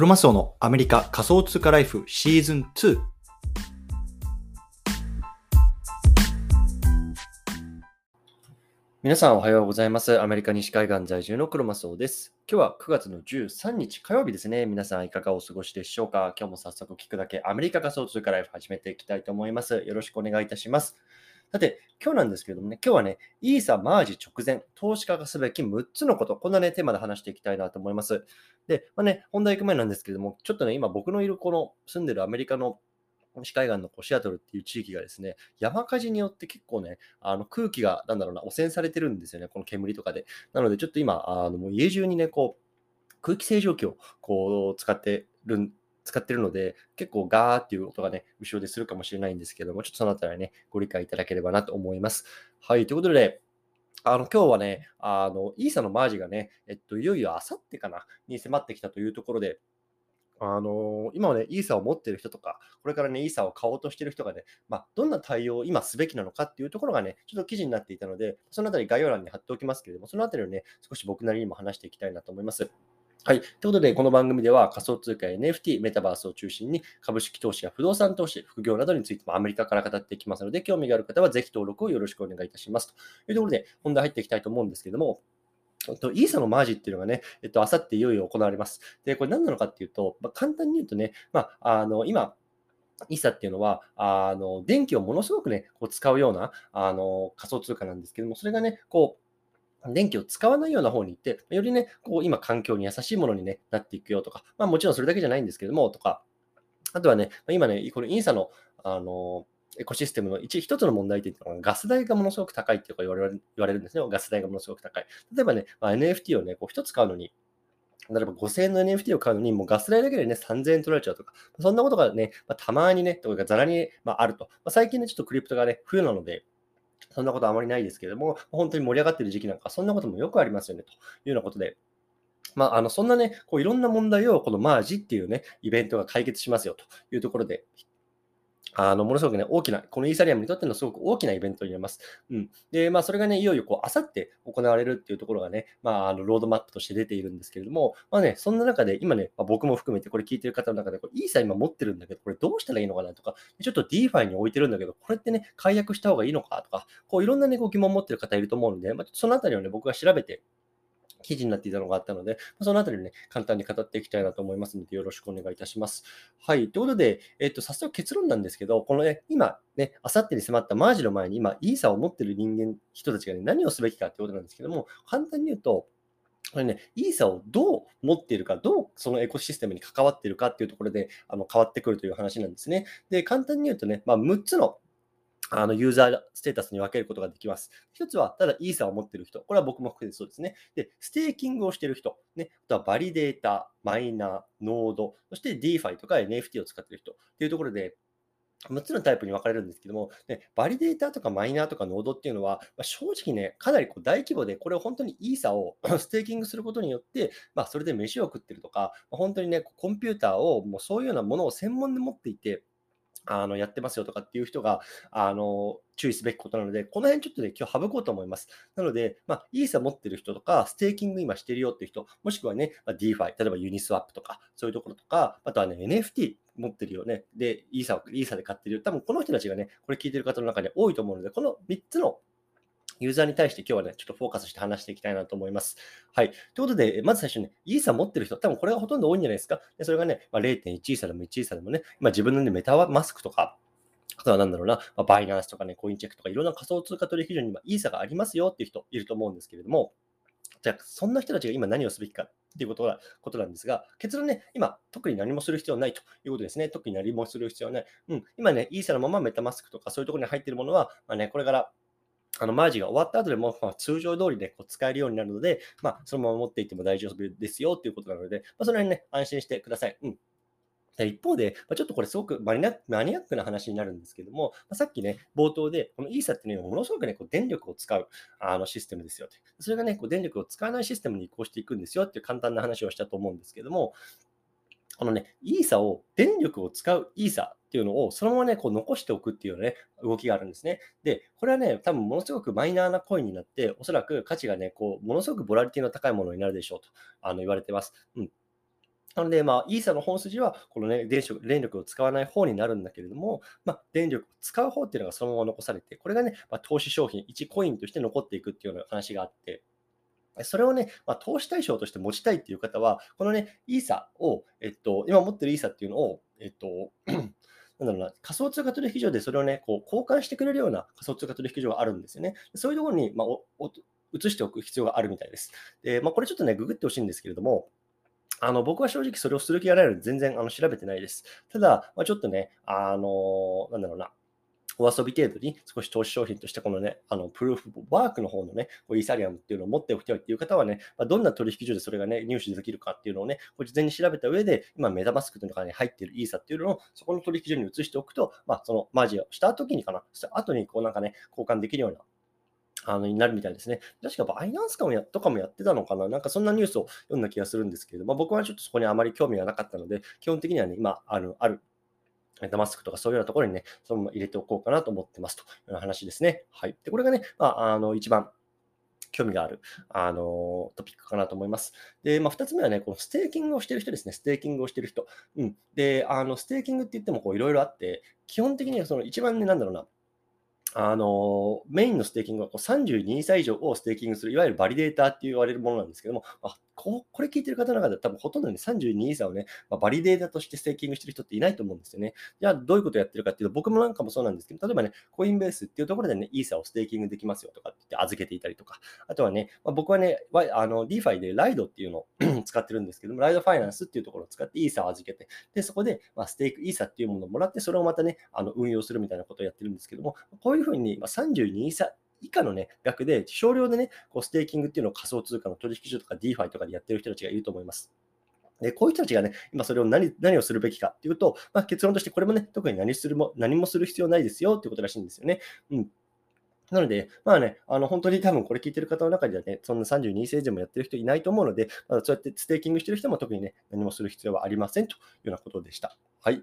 クロマスオのアメリカ仮想通貨ライフシーズン2。皆さんおはようございます。アメリカ西海岸在住のクロマスオです。今日は9月の13日火曜日ですね。皆さんいかがお過ごしでしょうか今日も早速聞くだけアメリカ仮想通貨ライフ始めていきたいと思います。よろしくお願いいたします。さて、今日なんですけれどもね、今日はね、イーサマージ直前、投資家がすべき6つのこと、こんなね、テーマで話していきたいなと思います。で、まあね、本題行く前なんですけれども、ちょっとね、今僕のいるこの住んでるアメリカの西海岸のこうシアトルっていう地域がですね、山火事によって結構ね、あの空気が、なんだろうな、汚染されてるんですよね、この煙とかで。なので、ちょっと今、あのもう家中にね、こう、空気清浄機をこう使ってる使ってるので、結構ガーっていう音がね、後ろでするかもしれないんですけども、ちょっとそのあたりね、ご理解いただければなと思います。はい、ということで、あの今日はね、あのイーサのマージがね、えっと、いよいよあさってかな、に迫ってきたというところで、あの今はね、イーサを持ってる人とか、これからね、イーサを買おうとしてる人がね、まあ、どんな対応を今すべきなのかっていうところがね、ちょっと記事になっていたので、そのあたり概要欄に貼っておきますけれども、そのあたりをね、少し僕なりにも話していきたいなと思います。はい。ということで、この番組では仮想通貨や NFT、メタバースを中心に株式投資や不動産投資、副業などについてもアメリカから語っていきますので、興味がある方はぜひ登録をよろしくお願いいたします。というところで、本題入っていきたいと思うんですけれども、イーサのマージっていうのがね、えっと、あさっていよいよ行われます。で、これ何なのかっていうと、まあ、簡単に言うとね、まあ、あの、今、イーサっていうのは、あの、電気をものすごくね、こう使うような、あの、仮想通貨なんですけども、それがね、こう、電気を使わないような方に行って、よりね、こう今環境に優しいものに、ね、なっていくよとか、まあ、もちろんそれだけじゃないんですけども、とか、あとはね、今ね、このインサの、あのエコシステムの一一つの問題点というのは、ガス代がものすごく高いって言われる言われるんですね。ガス代がものすごく高い。例えばね、まあ、NFT をね、こう一つ買うのに、例えば5000円の NFT を買うのに、もうガス代だけでね、3000円取られちゃうとか、そんなことがね、まあ、たまにね、とかざらに、まあ、あると。まあ、最近ね、ちょっとクリプトがね、冬なので、そんなことあまりないですけれども、本当に盛り上がってる時期なんか、そんなこともよくありますよね、というようなことで、まあ、あのそんなね、こういろんな問題をこのマージっていうね、イベントが解決しますよというところで、あの、ものすごくね、大きな、このイーサリアムにとってのすごく大きなイベントになります。うん。で、まあ、それがね、いよいよこう、あさって行われるっていうところがね、まあ、あの、ロードマップとして出ているんですけれども、まあね、そんな中で、今ね、まあ、僕も含めてこれ聞いてる方の中で、これイーサ今持ってるんだけど、これどうしたらいいのかなとか、ちょっと DeFi に置いてるんだけど、これってね、解約した方がいいのかとか、こう、いろんなね、ご疑問を持ってる方いると思うんで、まあ、そのあたりをね、僕が調べて、記事になっていたのがあったので、そのあたりね、簡単に語っていきたいなと思いますので、よろしくお願いいたします。はい。ということで、えっと、早速結論なんですけど、このね、今、ね、あさってに迫ったマージの前に、今、イーサを持ってる人間、人たちがね、何をすべきかってことなんですけども、簡単に言うと、これね、イーサをどう持っているか、どうそのエコシステムに関わっているかっていうところであの変わってくるという話なんですね。で、簡単に言うとね、まあ、6つのあのユーザーステータスに分けることができます。一つは、ただイーサを持ってる人。これは僕も含めてそうですね。で、ステーキングをしてる人。ね、あとはバリデータ、マイナー、ノード、そして DeFi とか NFT を使ってる人っていうところで、6つのタイプに分かれるんですけども、ね、バリデータとかマイナーとかノードっていうのは、まあ、正直ね、かなりこう大規模で、これを本当にイーサを ステーキングすることによって、まあ、それで飯を食ってるとか、本当にね、コンピューターをもうそういうようなものを専門で持っていて、あのやってますよとかっていう人があの注意すべきことなので、この辺ちょっとね、今日省こうと思います。なので、まあ、イーサ持ってる人とか、ステーキング今してるよっていう人、もしくはね、まあ、DeFi、例えばユニスワップとか、そういうところとか、あとはね、NFT 持ってるよね。で、イーサを、イーサで買ってるよ。多分この人たちがね、これ聞いてる方の中に多いと思うので、この3つのユーザーに対して今日はね、ちょっとフォーカスして話していきたいなと思います。はい。ということで、まず最初に、ね、イーサ持ってる人、多分これがほとんど多いんじゃないですか？でそれがね、まあ、0.1イーサでも1イーサでもね、まあ、自分の、ね、メタマスクとか、あとはなんだろうな、まあ、バイナンスとかね、コインチェックとかいろんな仮想通貨取引所に今イーサがありますよっていう人いると思うんですけれども、じゃあそんな人たちが今何をすべきかっていうことがことなんですが、結論ね、今、特に何もする必要ないということですね。特に何もする必要ない。うん、今ね、イーサのままメタマスクとかそういうところに入っているものは、まあね、これからあのマージが終わった後でも、ま、通常通りでこう使えるようになるので、まあ、そのまま持っていっても大丈夫ですよということなので、まあ、その辺ね、安心してください。うん。一方で、まちょっとこれすごくマニアックな話になるんですけども、まさっきね、冒頭で、このイーサっていうのはものすごくね、こう電力を使うあのシステムですよって。それがね、こう電力を使わないシステムに移行していくんですよっていう簡単な話をしたと思うんですけども、このね、イーサを、電力を使うイーサっていうのをそのままね、こう残しておくっていうね、動きがあるんですね。で、これはね、多分ものすごくマイナーなコインになって、おそらく価値がね、こう、ものすごくボラリティの高いものになるでしょうとあの言われてます。うん。なので、まあ、イーサの本筋は、このね、電子電力を使わない方になるんだけれども、まあ、電力を使う方っていうのがそのまま残されて、これがね、まあ、投資商品、1コインとして残っていくっていうような話があって、それをね、まあ、投資対象として持ちたいっていう方は、このね、イーサを、えっと、今持ってるイーサっていうのを、えっと、なんだろうな、仮想通貨取引所でそれをね、こう交換してくれるような仮想通貨取引所があるんですよね。そういうところに、まあ、移しておく必要があるみたいです。で、まあ、これちょっとね、ググってほしいんですけれども、あの僕は正直それをする気がないので全然あの調べてないです。ただ、まあ、ちょっとね、あのなんだろうな、お遊び程度に少し投資商品としてこのね、あのプルーフワークの方のね、こうイーサリアムっていうのを持っておきたいっていう方はね、まあ、どんな取引所でそれがね、入手できるかっていうのをね、こ事前に調べた上で、今メタマスクというのがね、入っているイーサっていうのをそこの取引所に移しておくと、まあ、そのマージをした時にかな、そ後にこうなんかね、交換できるようなあのになるみたいですね。確かバイナンスかもやとかもやってたのかななんかそんなニュースを読んだ気がするんですけれども、僕はちょっとそこにあまり興味がなかったので、基本的にはね、今、ある、あるメタマスクとかそういうようなところにね、そのまま入れておこうかなと思ってますというような話ですね。はい。で、これがね、まあ、あの、一番興味がある、あの、トピックかなと思います。で、まあ、2つ目はね、このステーキングをしてる人ですね。ステーキングをしてる人。うん。で、あの、ステーキングって言っても、こう、いろいろあって、基本的にはその一番ね、なんだろうな、あの、メインのステーキングはこう32イーサ以上をステーキングする、いわゆるバリデーターって言われるものなんですけども、まあ、ここれ聞いてる方の中で多分ほとんどね、32イーサをね、まあ、バリデータとしてステーキングしてる人っていないと思うんですよね。じゃあ、どういうことやってるかっていうと、僕もなんかもそうなんですけど、例えばね、コインベースっていうところでね、イーサをステーキングできますよとかって言って預けていたりとか、あとはね、まあ、僕はね、あの DeFi で Lido っていうのを 使ってるんですけども、 Lido Finance っていうところを使ってイーサを預けて、で、そこで、まあ、ステークイーサっていうものをもらって、それをまたね、あの運用するみたいなことをやってるんですけども、こういうふうに、まあ、32イーサ以下のね、額で、少量でね、こうステーキングっていうのを仮想通貨の取引所とか DeFi とかでやってる人たちがいると思います。で、こういう人たちがね、今それを何何をするべきかっていうと、まあ、結論としてこれもね、特に何するも何もする必要ないですよっていうことらしいんですよね。うん。なので、まあね、あの本当に多分これ聞いてる方の中ではね、そんな32イーサでもやってる人いないと思うので、まあ、そうやってステーキングしてる人も特にね、何もする必要はありませんというようなことでした。はい。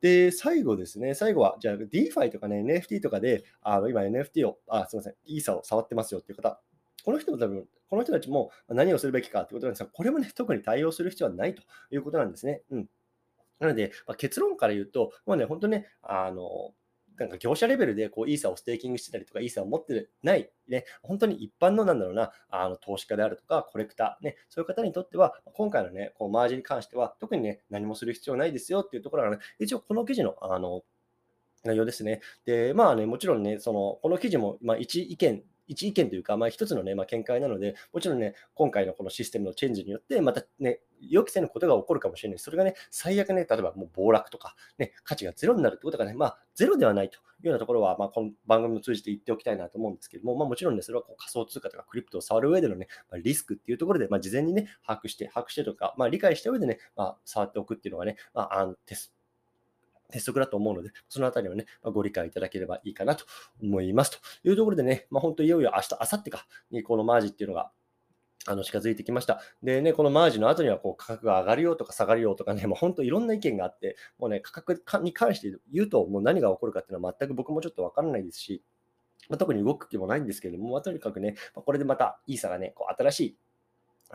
で、最後ですね、最後は、じゃあ DeFi とかね、NFT とかで、あの今 NFT を、あ、すみません、イーサを触ってますよっていう方、この人も多分、この人たちも何をするべきかということなんですが、これもね、特に対応する必要はないということなんですね。うん。なので、まあ、結論から言うと、まあね、本当ね、あの、なんか業者レベルでこうイーサをステーキングしてたりとか、イーサを持ってない、ね、本当に一般のなんだろうな、あの投資家であるとか、コレクター、ね、そういう方にとっては、今回のね、こうマージに関しては、特にね、何もする必要ないですよっていうところがね、一応この記事の、あの、内容ですね。で、まあね、もちろんね、その、この記事も、まあ、一意見一意見というか、まあ、一つのね、まあ、見解なので、もちろんね、今回のこのシステムのチェンジによって、またね、予期せぬことが起こるかもしれない。それがね、最悪ね、例えばもう暴落とか、ね、価値がゼロになるってことがね、まあ、ゼロではないというようなところは、まあ、この番組を通じて言っておきたいなと思うんですけども、まあ、もちろんね、それはこう仮想通貨とかクリプトを触る上でのね、まあ、リスクっていうところで、まあ、事前にね、把握して、把握してとか、まあ、理解した上でね、まあ、触っておくっていうのがね、まあ、あのテス鉄則だと思うので、そのあたりをね、まあ、ご理解いただければいいかなと思います。というところでね、まあ、本当いよいよ明日、明後日かにこのマージっていうのがあの近づいてきました。でね、このマージの後にはこう価格が上がるよとか下がるよとかね、もう本当いろんな意見があって、もうね、価格に関して言うと、もう何が起こるかっていうのは全く僕もちょっとわからないですし、まあ、特に動く気もないんですけれども、まあ、とにかくね、まあ、これでまたイーサがね、こう新しい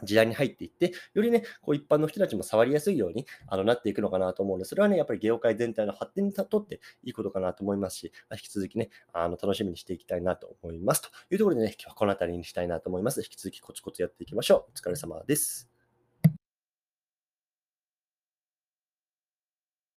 時代に入っていって、よりね、こう一般の人たちも触りやすいようにあのなっていくのかなと思うので、それはね、やっぱり業界全体の発展にとっていいことかなと思いますし、引き続きね、あの楽しみにしていきたいなと思います。というところでね、今日はこの辺りにしたいなと思います。引き続きコツコツやっていきましょう。お疲れ様です。